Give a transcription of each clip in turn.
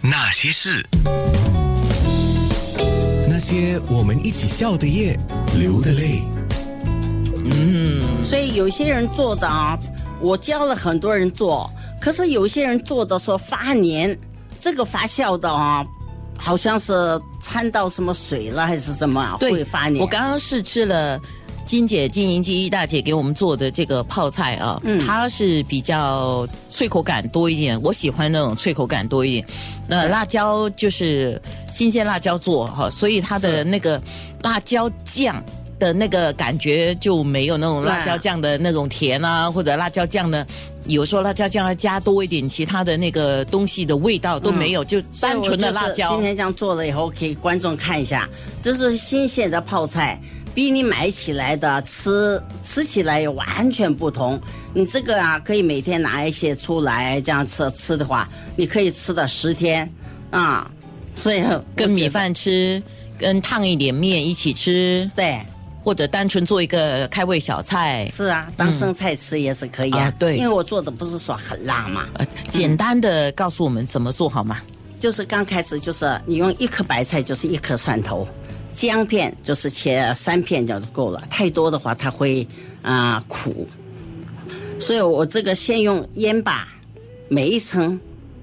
那些事，那些我们一起笑的夜，流的泪。嗯所以有些人做的啊，我教了很多人做，可是有些人做的说发黏，这个发酵的啊，好像是掺到什么水了还是怎么啊会发黏。我刚刚试吃了金姐金银姬大姐给我们做的这个泡菜啊，嗯它是比较脆口感多一点，我喜欢那种脆口感多一点。那辣椒就是新鲜辣椒做哈，所以它的那个辣椒酱。的那个感觉就没有那种辣椒酱的那种甜啊，或者辣椒酱呢，有时候辣椒酱要加多一点，其他的那个东西的味道都没有，就单纯的辣椒今。天这样做了以后，给观众看一下，这是新鲜的泡菜，比你买起来的吃吃起来也完全不同。你这个啊，可以每天拿一些出来这样吃吃的话，你可以吃到十天啊。所以跟米饭吃，跟烫一点面一起吃，对。或者单纯做一个开胃小菜，是啊，当生菜吃也是可以啊。啊对因为我做的不是说很辣嘛，呃，简单的告诉我们怎么做好吗？就是刚开始就是你用一颗白菜就是一颗蒜头，姜片就是切三片就够了，太多的话它会啊、苦，所以我这个先用烟把每一层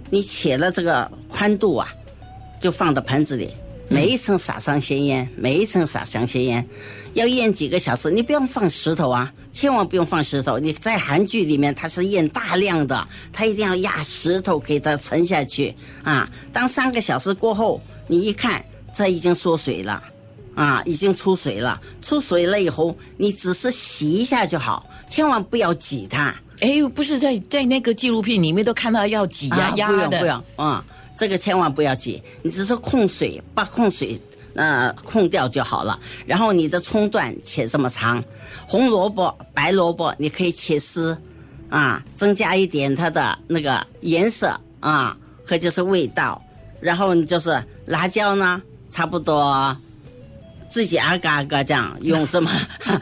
你切了这个宽度啊，就放到盆子里。每一层撒上咸盐，每一层撒上咸盐，要腌几个小时。你不用放石头啊，千万不用放石头。你在韩剧里面，它是腌大量的，它一定要压石头给它沉下去啊。当三个小时过后，你一看，这已经缩水了，啊，已经出水了。出水了以后，你只是洗一下就好，千万不要挤它。哎，不是在在那个纪录片里面都看到要挤呀、啊，压的，不用不用，嗯，这个千万不要挤，你只是控水，把控水呃控掉就好了。然后你的葱段切这么长，红萝卜、白萝卜你可以切丝，啊，增加一点它的那个颜色啊和就是味道。然后你就是辣椒呢，差不多。自己阿嘎阿嘎这样用这么，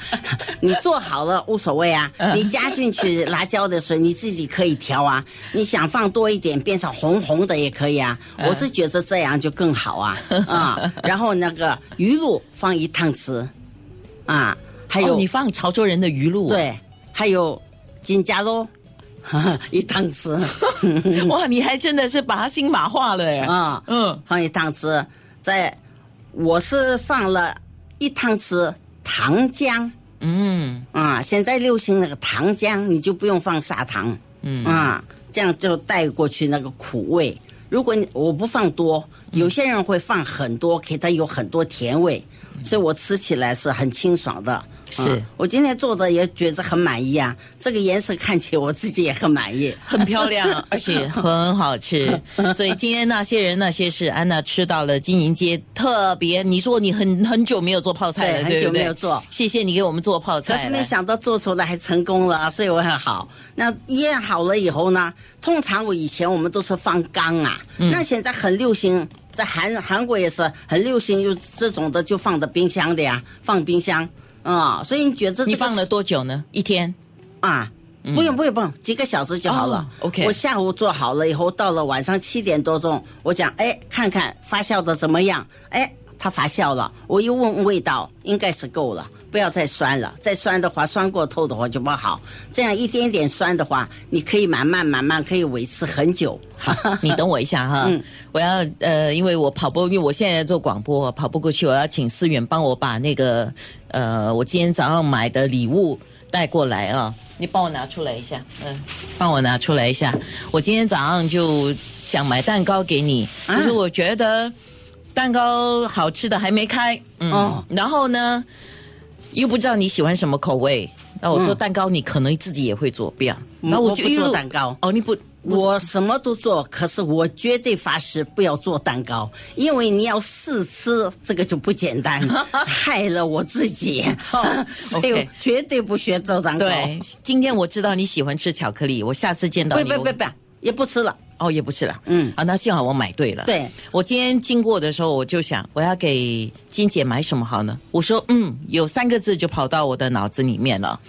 你做好了无所谓啊。你加进去辣椒的时候，你自己可以调啊。你想放多一点，变成红红的也可以啊。我是觉得这样就更好啊啊。然后那个鱼露放一汤匙，啊，还有、哦你放潮州人的鱼露，，对，还有金加肉 一汤匙 哇，你还真的是把它新马化了哎，啊，嗯，放一汤匙，在我是放了一汤匙糖浆。嗯，啊，现在流行那个糖浆，你就不用放砂糖，嗯啊，这样就带过去那个苦味。如果你我不放多，有些人会放很多，给它有很多甜味，所以我吃起来是很清爽的。是啊我今天做的也觉得很满意啊，这个颜色看起来我自己也很满意。很漂亮，而且很好吃。所以今天那些人那些事，安娜吃到了金银街特别。你说你很很久没有做泡菜了，对很久没有做谢谢你给我们做泡菜。可是没想到做出来还成功了，所以我很好。那腌好了以后呢，通常我以前我们都是放缸啊，嗯那现在很流行，在韩韩国也是很流行，有这种的就放的冰箱的呀，放冰箱啊、所以你觉得这个你放了多久呢？一天。啊？不用不用不用，几个小时就好了。哦，OK 我下午做好了以后，到了晚上七点多钟，我讲，哎，看看发酵的怎么样？哎，它发酵了，我一问味道，应该是够了，不要再酸了。再酸的话，酸过头的话就不好。这样一点点酸的话，你可以慢慢慢慢可以维持很久。你等我一下哈，嗯我要呃，因为我跑步，因为我现在做广播，跑步过去，我要请思远帮我把那个呃，我今天早上买的礼物带过来啊，你帮我拿出来一下，嗯，帮我拿出来一下。我今天早上就想买蛋糕给你，啊可是我觉得蛋糕好吃的还没开，嗯，哦然后呢，又不知道你喜欢什么口味。那我说蛋糕你可能自己也会做，不要。然后嗯我不做就一路蛋糕哦，你不我什么都做，可是我绝对发誓不要做蛋糕，因为你要试吃，这个就不简单，害了我自己，所以我绝对不学做蛋糕。对，今天我知道你喜欢吃巧克力，我下次见到你，我不不不不，也不吃了。哦，也不是了，嗯啊，那幸好我买对了。对，我今天经过的时候，我就想我要给金姐买什么好呢？我说，嗯，有三个字就跑到我的脑子里面了，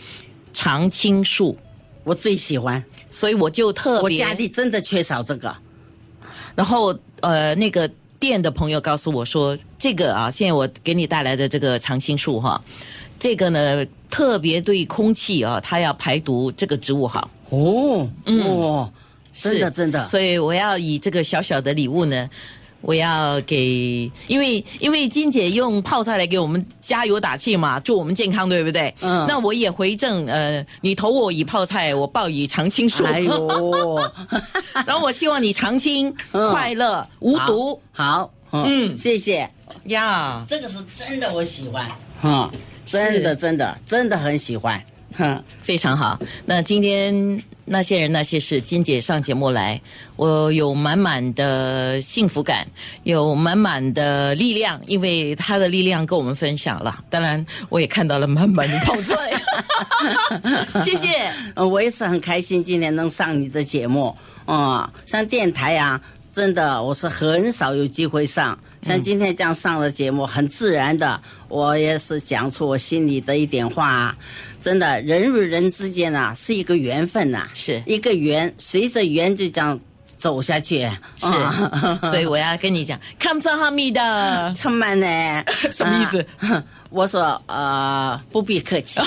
常青树，我最喜欢，所以我就特别，我家里真的缺少这个。然后呃，那个店的朋友告诉我说，这个啊，现在我给你带来的这个常青树哈，这个呢特别对空气啊，它要排毒，这个植物好。哦，哦，真的真的，所以我要以这个小小的礼物呢，我要给，因为因为金姐用泡菜来给我们加油打气嘛，祝我们健康，对不对？嗯。那我也回赠，呃，你投我以泡菜，我报以常青树。哎呦，然后我希望你常青、嗯。快乐、无毒。好，嗯，嗯。谢谢，呀。这个是真的，我喜欢，嗯，真的真的真的很喜欢，哼，非常好。那今天那些人那些事，金姐上节目来，我有满满的幸福感，有满满的力量，因为她的力量跟我们分享了。当然，我也看到了满满的泡菜。谢谢。呃，我也是很开心今天能上你的节目，啊、上电台啊，真的我是很少有机会上，像今天这样上了节目，很自然的，我也是讲出我心里的一点话，真的，人与人之间啊是一个缘分呐、是。一个缘，随着缘就这样走下去，是。啊，所以我要跟你讲，看不上哈密的。充满呢，什么意思？啊我说呃，不必客气。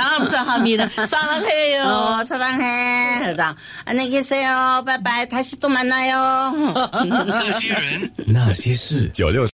看不上哈密的，上了黑哟。 어, 사랑해. 그래서 안녕히 계세요. 바이바이. 다시 또 만나요. 那些事，九六